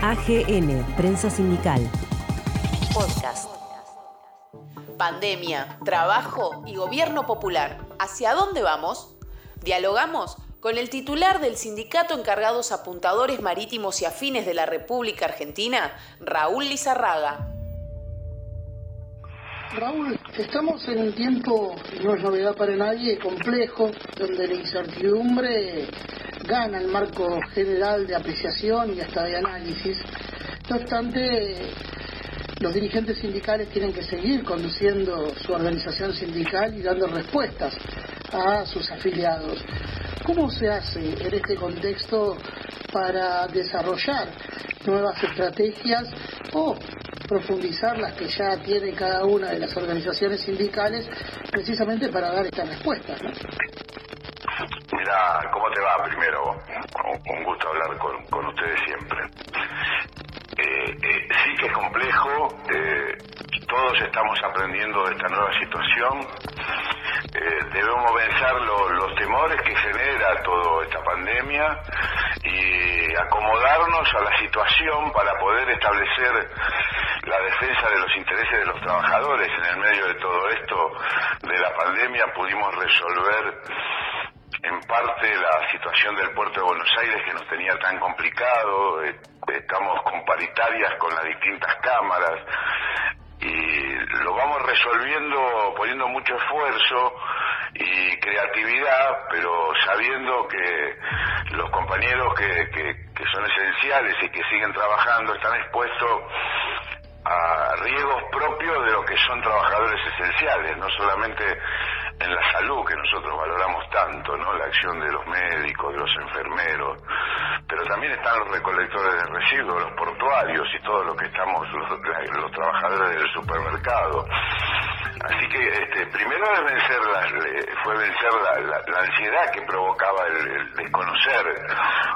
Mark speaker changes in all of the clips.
Speaker 1: AGN, Prensa Sindical. Podcast.
Speaker 2: Pandemia, trabajo y gobierno popular. ¿Hacia dónde vamos? Dialogamos con el titular del Sindicato Encargados Apuntadores Marítimos y Afines de la República Argentina, Raúl Lizarraga.
Speaker 3: Raúl, estamos en un tiempo, no es novedad para nadie, complejo, donde la incertidumbre gana el marco general de apreciación y hasta de análisis. No obstante, los dirigentes sindicales tienen que seguir conduciendo su organización sindical y dando respuestas a sus afiliados. ¿Cómo se hace en este contexto para desarrollar nuevas estrategias o profundizar las que ya tiene cada una de las organizaciones sindicales precisamente para dar estas respuestas?
Speaker 4: Mira, ¿cómo te va primero? Un, gusto hablar con, ustedes siempre. Eh, eh, sí que es complejo, eh, todos estamos aprendiendo de esta nueva situación. debemos vencer los temores que genera toda esta pandemia y acomodarnos a la situación para poder establecer la defensa de los intereses de los trabajadores. En el medio de todo esto, de la pandemia, pudimos resolver en parte la situación del puerto de Buenos Aires que nos tenía tan complicado, eh, estamos con paritarias con las distintas cámaras y lo vamos resolviendo poniendo mucho esfuerzo y creatividad, pero sabiendo que los compañeros que, que son esenciales y que siguen trabajando están expuestos a riesgos propios de lo que son trabajadores esenciales, no solamente en la salud que nosotros valoramos tanto, ¿no? La acción de los médicos, de los enfermeros, pero también están los recolectores de residuos, los portuarios y todo lo que estamos los, trabajadores del supermercado. Así que este, primero es vencer la, fue vencer la, ansiedad que provocaba el, desconocer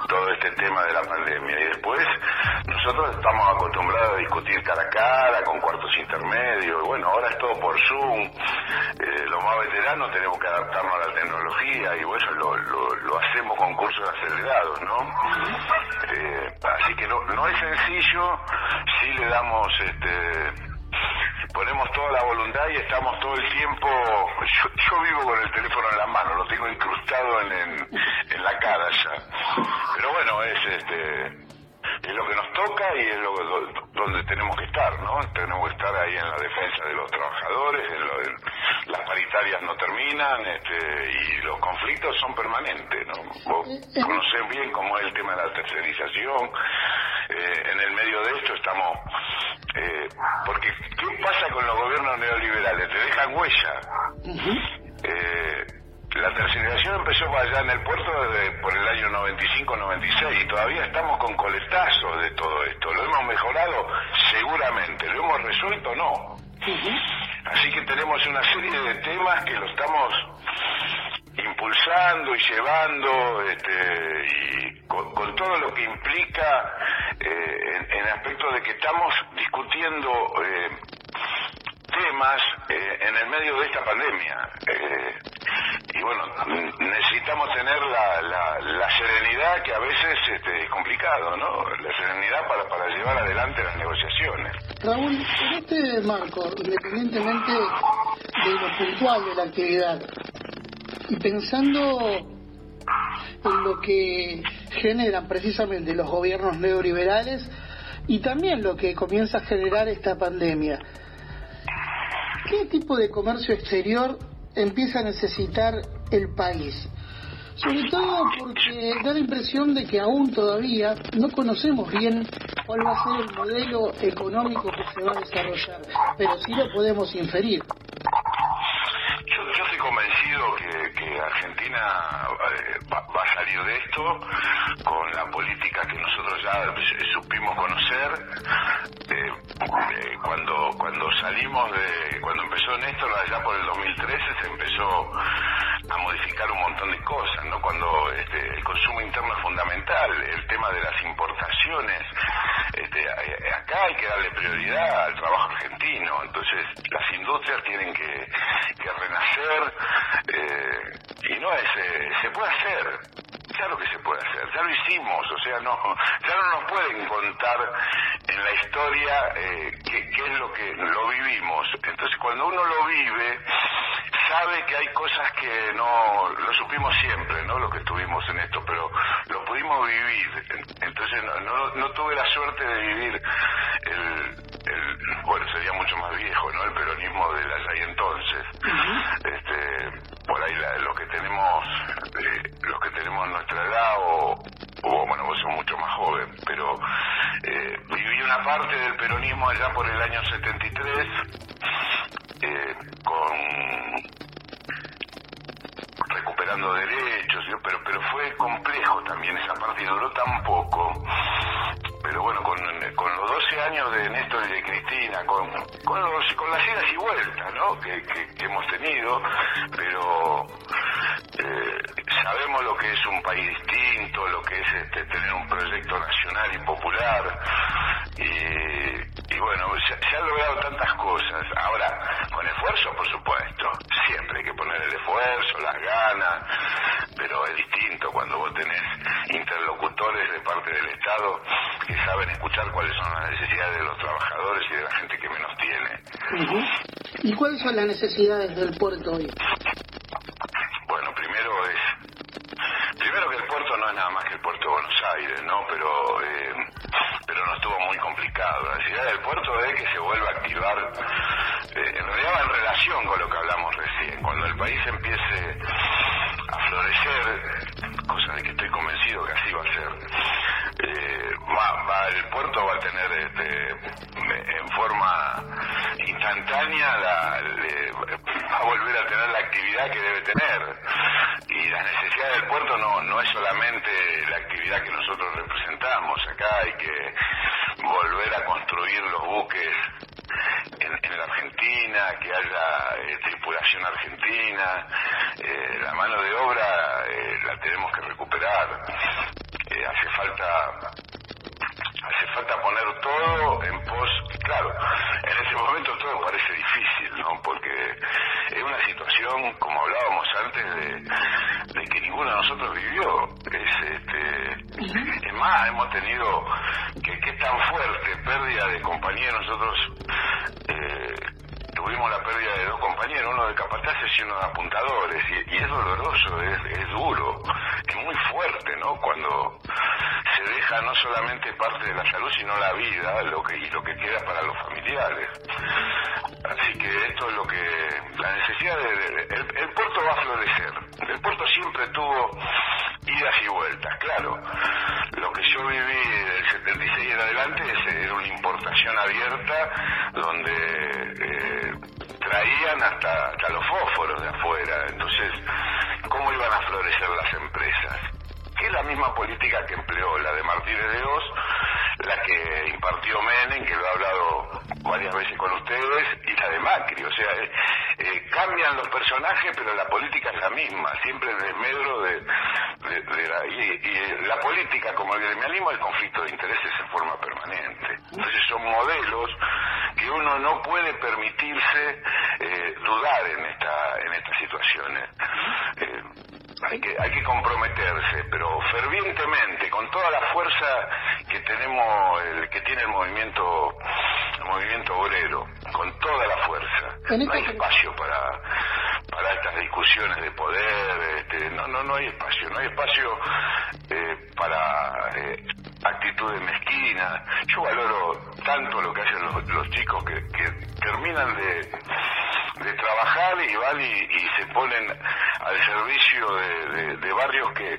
Speaker 4: todo este tema de la pandemia. Y después nosotros estamos acostumbrados a discutir cara a cara, con cuartos intermedios, bueno, ahora es todo por Zoom, eh, los más veteranos tenemos que adaptarnos a la tecnología y bueno, lo, hacemos con cursos acelerados, ¿no? Eh, así que no, no es sencillo, si le damos este toda la voluntad y estamos todo el tiempo, yo, vivo con el teléfono en la mano, lo tengo incrustado en, en, la cara ya. Pero bueno, es este es lo que nos toca y es lo donde tenemos que estar, ¿no? Tenemos que estar ahí en la defensa de los trabajadores, las no terminan este, y los conflictos son permanentes, ¿no? Vos conocés bien cómo es el tema de la tercerización, eh, en el medio de esto estamos... Eh, porque, ¿qué pasa con los gobiernos neoliberales? Te dejan huella. eh, la tercerización empezó allá en el puerto por el año 95-96 y todavía estamos con coletazos de todo esto. ¿Lo hemos mejorado? Seguramente. ¿Lo hemos resuelto? No. Así que tenemos una serie de temas que lo estamos impulsando y llevando este, y con, todo lo que implica eh, en, en aspecto de que estamos discutiendo eh, temas eh, en el medio de esta pandemia. Eh, y bueno, necesitamos tener la, la, serenidad que a veces este, es complicado, ¿no? La serenidad para, para llevar adelante las negociaciones.
Speaker 3: Raúl, en este marco, independientemente de lo puntual de la actividad, y pensando en lo que generan precisamente los gobiernos neoliberales y también lo que comienza a generar esta pandemia, ¿Qué tipo de comercio exterior empieza a necesitar el país? Sobre todo porque da la impresión de que aún todavía no conocemos bien cuál va a ser el modelo económico que se va a desarrollar, pero sí lo podemos inferir.
Speaker 4: Yo, estoy convencido que, Argentina eh, va, a salir de esto con la política que nosotros ya supimos conocer. Eh, eh, cuando cuando salimos de cuando empezó Néstor allá por el 2013 se empezó a modificar un montón de cosas no cuando este, el consumo interno es fundamental el tema de las importaciones este, acá hay que darle prioridad al trabajo argentino entonces las industrias tienen que, renacer eh, y no es se puede hacer claro que se puede hacer, ya lo hicimos, o sea, no, ya no nos pueden contar en la historia eh, qué, qué es lo que lo vivimos. Entonces, cuando uno lo vive, sabe que hay cosas que no lo supimos siempre, ¿no? Lo que estuvimos en esto, pero lo pudimos vivir. Entonces, no, no, tuve la suerte de vivir el, el, bueno, sería mucho más viejo, ¿no? El peronismo de allá y entonces. Este, por ahí la, lo que tenemos, eh, los que tenemos nuestra edad o, bueno, vos sos mucho más joven, pero eh, viví una parte del peronismo allá por el año 73 eh, con recuperando derechos, pero pero fue complejo también esa parte y duró tan poco. Pero bueno, con, los 12 años de Néstor y de Cristina, con, con, los, con las idas y vueltas ¿no? que, hemos tenido, pero eh, sabemos lo que es un país distinto, lo que es este, tener un proyecto nacional y popular. Y, y bueno, se, se han logrado tantas cosas. Ahora, con esfuerzo, por supuesto. Siempre hay que poner el esfuerzo, las ganas, pero es distinto cuando vos tenés de parte del Estado que saben escuchar cuáles son las necesidades de los trabajadores y de la gente que menos tiene.
Speaker 3: ¿Y cuáles son las necesidades del puerto hoy?
Speaker 4: Bueno, primero es primero que el puerto no es nada más que el puerto de Buenos Aires, ¿no? Pero eh, pero no estuvo muy complicado. La necesidad del puerto es que se vuelva a activar, eh, en realidad va en relación con lo que hablamos recién. Cuando el país empiece a florecer, de que estoy convencido que así va a ser, eh, va, va, el puerto va a tener este, en forma instantánea, la, va a volver a tener la actividad que debe tener. Y la necesidad del puerto no, no es solamente la actividad que nosotros representamos. Acá hay que volver a construir los buques en, en la Argentina, que haya eh, tripulación argentina. Eh, la mano de obra eh, la tenemos que recuperar. hace falta hace falta poner todo en pos, claro, en ese momento todo parece difícil, ¿no? Porque es una situación, como hablábamos antes, de, de que ninguno de nosotros vivió. Es, este, es más, hemos tenido que, que es tan fuerte pérdida de compañeros, nosotros eh, tuvimos la pérdida de dos compañeros, uno de capataces y uno de apuntadores, y, y es doloroso, es, es duro, es muy fuerte, ¿no? Cuando se deja no solamente parte de la salud, sino la vida lo que, y lo que queda para los familiares. Así que esto es lo que, la necesidad de, el, puerto va a florecer. El puerto siempre tuvo idas y vueltas, claro. Lo que yo viví del 76 en adelante era una importación abierta donde eh, traían hasta, hasta los fósforos de afuera. Entonces, ¿cómo iban a florecer las misma política que empleó la de Martínez de Oz, la que impartió Menem, que lo he hablado varias veces con ustedes, y la de Macri. O sea, eh, eh, cambian los personajes, pero la política es la misma, siempre en desmedro de, la, y, y, la política, como el gremialismo, el conflicto de intereses en forma permanente. Entonces son modelos que uno no puede permitirse eh, dudar en esta en estas situaciones. Eh, hay que hay que comprometerse, pero fervientemente, con toda la fuerza que tenemos, el, que tiene el movimiento el movimiento obrero, con toda la fuerza. No hay espacio para para estas discusiones de poder, este, no no no hay espacio, no hay espacio eh, para eh, actitudes mezquinas. Yo valoro tanto lo que hacen los, los chicos que, que terminan de, de trabajar y van y, y se ponen al servicio de, de, de barrios que,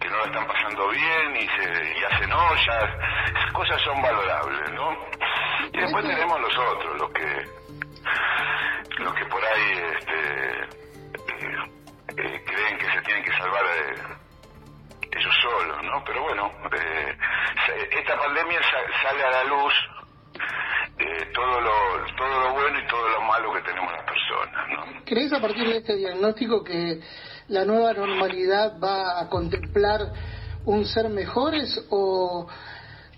Speaker 4: que, no lo están pasando bien y, se, y hacen ollas. Esas cosas son valorables, ¿no? Y después tenemos los otros, los que los que por ahí este, eh, eh, creen que se tienen que salvar eh, ellos solos, ¿no? Pero bueno, eh, esta pandemia sa sale a la luz eh, todo lo todo lo bueno y todo lo malo que tenemos ¿no?
Speaker 3: ¿Crees a partir de este diagnóstico que la nueva normalidad va a contemplar un ser mejores o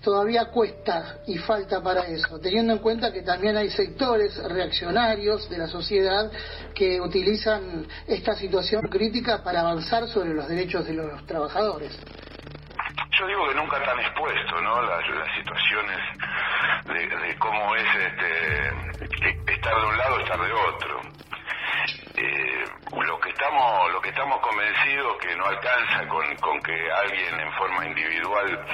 Speaker 3: todavía cuesta y falta para eso, teniendo en cuenta que también hay sectores reaccionarios de la sociedad que utilizan esta situación crítica para avanzar sobre los derechos de los trabajadores.
Speaker 4: Yo digo que nunca tan expuesto, ¿no? Las, situaciones de, cómo es este, estar de un lado, estar de otro. Lo que estamos lo que estamos convencidos que no alcanza con, con que alguien en forma individual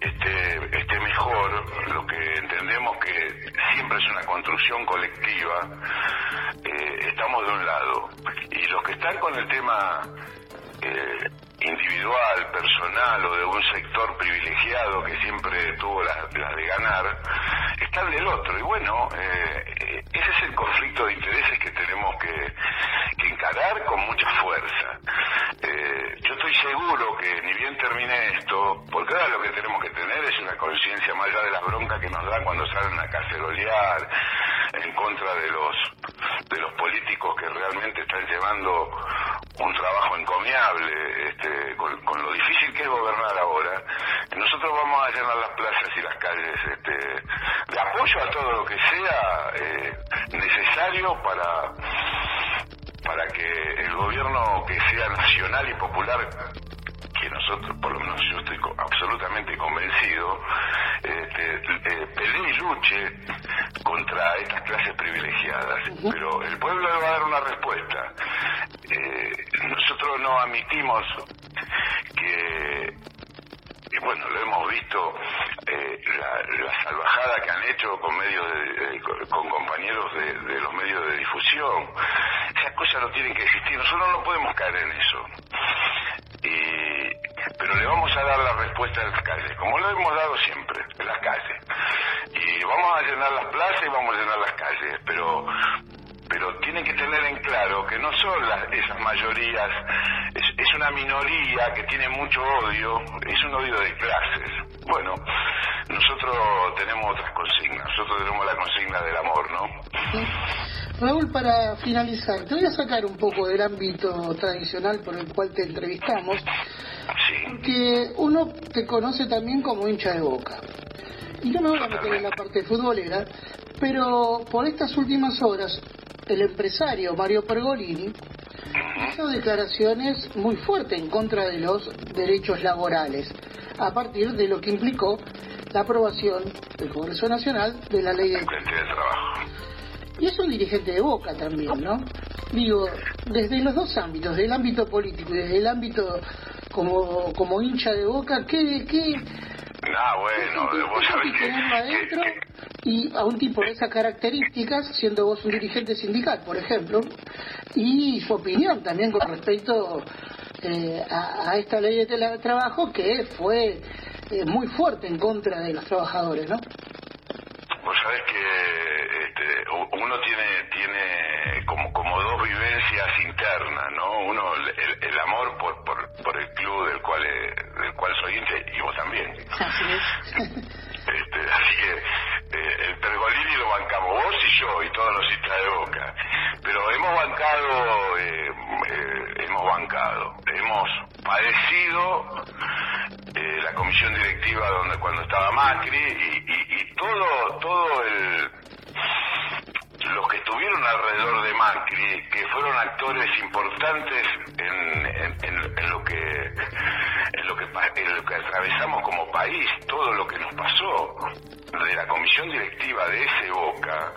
Speaker 4: esté, esté mejor, lo que entendemos que siempre es una construcción colectiva, eh, estamos de un lado. Y los que están con el tema eh, individual, personal o de un sector privilegiado que siempre tuvo las la de ganar, están del otro. Y bueno, eh, ese es el conflicto de intereses que tenemos que, que encarar con mucha fuerza. Eh, yo estoy seguro que ni bien termine esto, porque ahora lo que tenemos que tener es una conciencia más allá de las broncas que nos dan cuando salen a cacerolear en contra de los de los políticos que realmente están llevando un trabajo encomiable este, con, lo difícil que es gobernar ahora. Nosotros vamos a llenar las plazas y las calles este, de apoyo a todo lo que sea eh, necesario para para que el gobierno que sea nacional y popular que nosotros, por lo menos yo estoy absolutamente convencido, este, eh, pelee y luche contra estas clases privilegiadas. Pero el pueblo le va a dar una respuesta. Eh, nosotros no admitimos que y bueno, lo hemos visto, eh, la, salvajada que han hecho con medios con compañeros de, los medios de difusión. Esas cosas no tienen que existir, nosotros no podemos caer en eso. pero le vamos a dar la respuesta en las calles, como lo hemos dado siempre, en las calles. Y vamos a llenar las plazas y vamos a llenar las calles, pero pero tienen que tener en claro que no son esas mayorías, es, una minoría que tiene mucho odio, es un odio de clases. Bueno, nosotros tenemos otras consignas, nosotros tenemos la consigna del amor, ¿no?
Speaker 3: Raúl, para finalizar, te voy a sacar un poco del ámbito tradicional por el cual te entrevistamos, sí. que uno te conoce también como hincha de boca. Y yo me voy a meter en la parte futbolera, pero por estas últimas horas el empresario Mario Pergolini hizo declaraciones muy fuertes en contra de los derechos laborales, a partir de lo que implicó la aprobación del Congreso Nacional de la ley de trabajo. Y es un dirigente de Boca también, ¿no? Digo, desde los dos ámbitos, del ámbito político y desde el ámbito como, como hincha de Boca, ¿qué, qué,
Speaker 4: Ah, bueno, vos sabés
Speaker 3: que, Y a un tipo de esas características, siendo vos un dirigente sindical, por ejemplo, y su opinión también con respecto eh, a, esta ley de trabajo que fue eh, muy fuerte en contra de los trabajadores, ¿no?
Speaker 4: Vos sabés que este, uno tiene tiene como como dos vivencias internas, ¿no? Uno el, el amor por, por, por el club del cual del cual soy hincha y vos también.
Speaker 3: Así es.
Speaker 4: Este, así que eh, el Pergolini lo bancamos vos y yo y todos los hinchas de Boca. Pero hemos bancado, eh, eh, hemos bancado, hemos padecido la comisión directiva donde cuando estaba Macri y, y todo todo el alrededor de Macri, que fueron actores importantes en, lo que en lo que en lo que atravesamos como país, todo lo que nos pasó de la comisión directiva de ese Boca,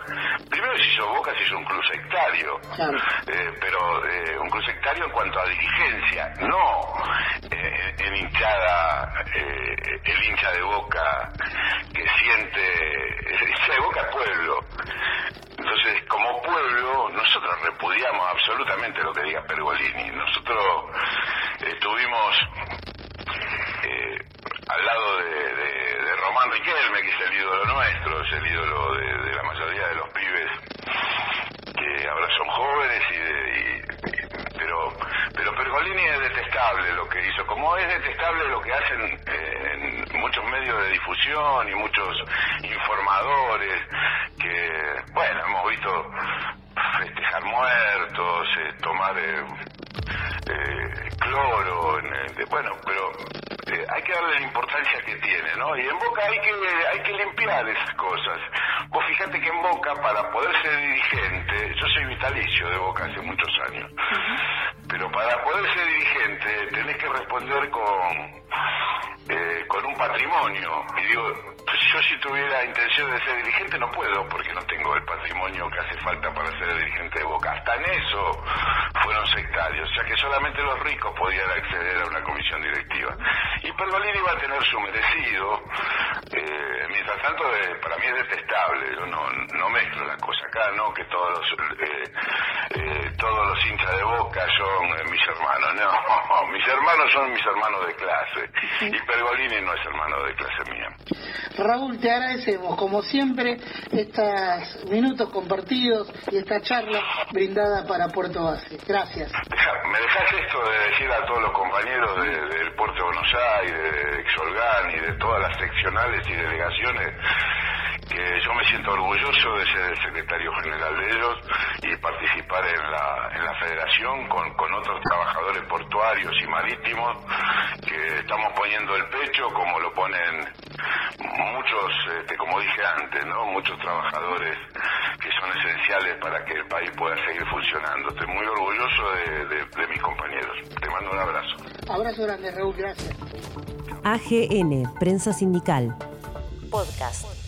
Speaker 4: primero se hizo Boca, se hizo un club sectario, eh, pero eh, un club sectario en cuanto a dirigencia, no eh, en hinchada, el hincha de Boca que siente, el hincha de Boca pueblo, entonces, como pueblo, nosotros repudiamos absolutamente lo que diga Pergolini. Nosotros estuvimos eh, al lado de, Román Riquelme, que es el ídolo nuestro, es el ídolo de, la mayoría de los pibes que ahora son jóvenes y, pero pero Pergolini es detestable lo que hizo, como es detestable lo que hacen eh, muchos medios de difusión y muchos informadores que, bueno, hemos visto festejar muertos, eh, tomar eh, cloro, bueno, pero eh, hay que que tiene, ¿no? Y en Boca hay que, hay que limpiar esas cosas. Vos fíjate que en Boca, para poder ser dirigente, yo soy vitalicio de Boca hace muchos años, pero para poder ser dirigente tenés que responder con, eh, con un patrimonio. Y digo, pues yo si tuviera intención de ser dirigente no puedo porque no tengo el patrimonio que hace falta para ser dirigente de Boca. Hasta en eso fueron sectarios, sea que solamente los ricos podían acceder a una comisión directiva. Y Pergolini va a tener su merecido. Eh, mientras tanto, eh, para mí es detestable. Yo no, no mezclo la cosa acá, no que todos los, eh, eh todos los hinchas de Boca son mis hermanos. No, mis hermanos son mis hermanos de clase. Y Pergolini no es hermano de clase mía.
Speaker 3: Raúl, te agradecemos, como siempre, estos minutos compartidos y esta charla brindada para Puerto Base. Gracias.
Speaker 4: ¿Me dejas esto de decir a todos los compañeros del Puerto de Buenos Aires, de Exolgan y de todas las seccionales y delegaciones que yo me siento orgulloso de ser el secretario general de ellos participar en la, en la federación con, con otros trabajadores portuarios y marítimos que estamos poniendo el pecho como lo ponen muchos, este, como dije antes, ¿no? muchos trabajadores que son esenciales para que el país pueda seguir funcionando. Estoy muy orgulloso de, de, de mis compañeros. Te mando un abrazo.
Speaker 3: Abrazo grande, Raúl, gracias.
Speaker 1: AGN, Prensa Sindical. Podcast.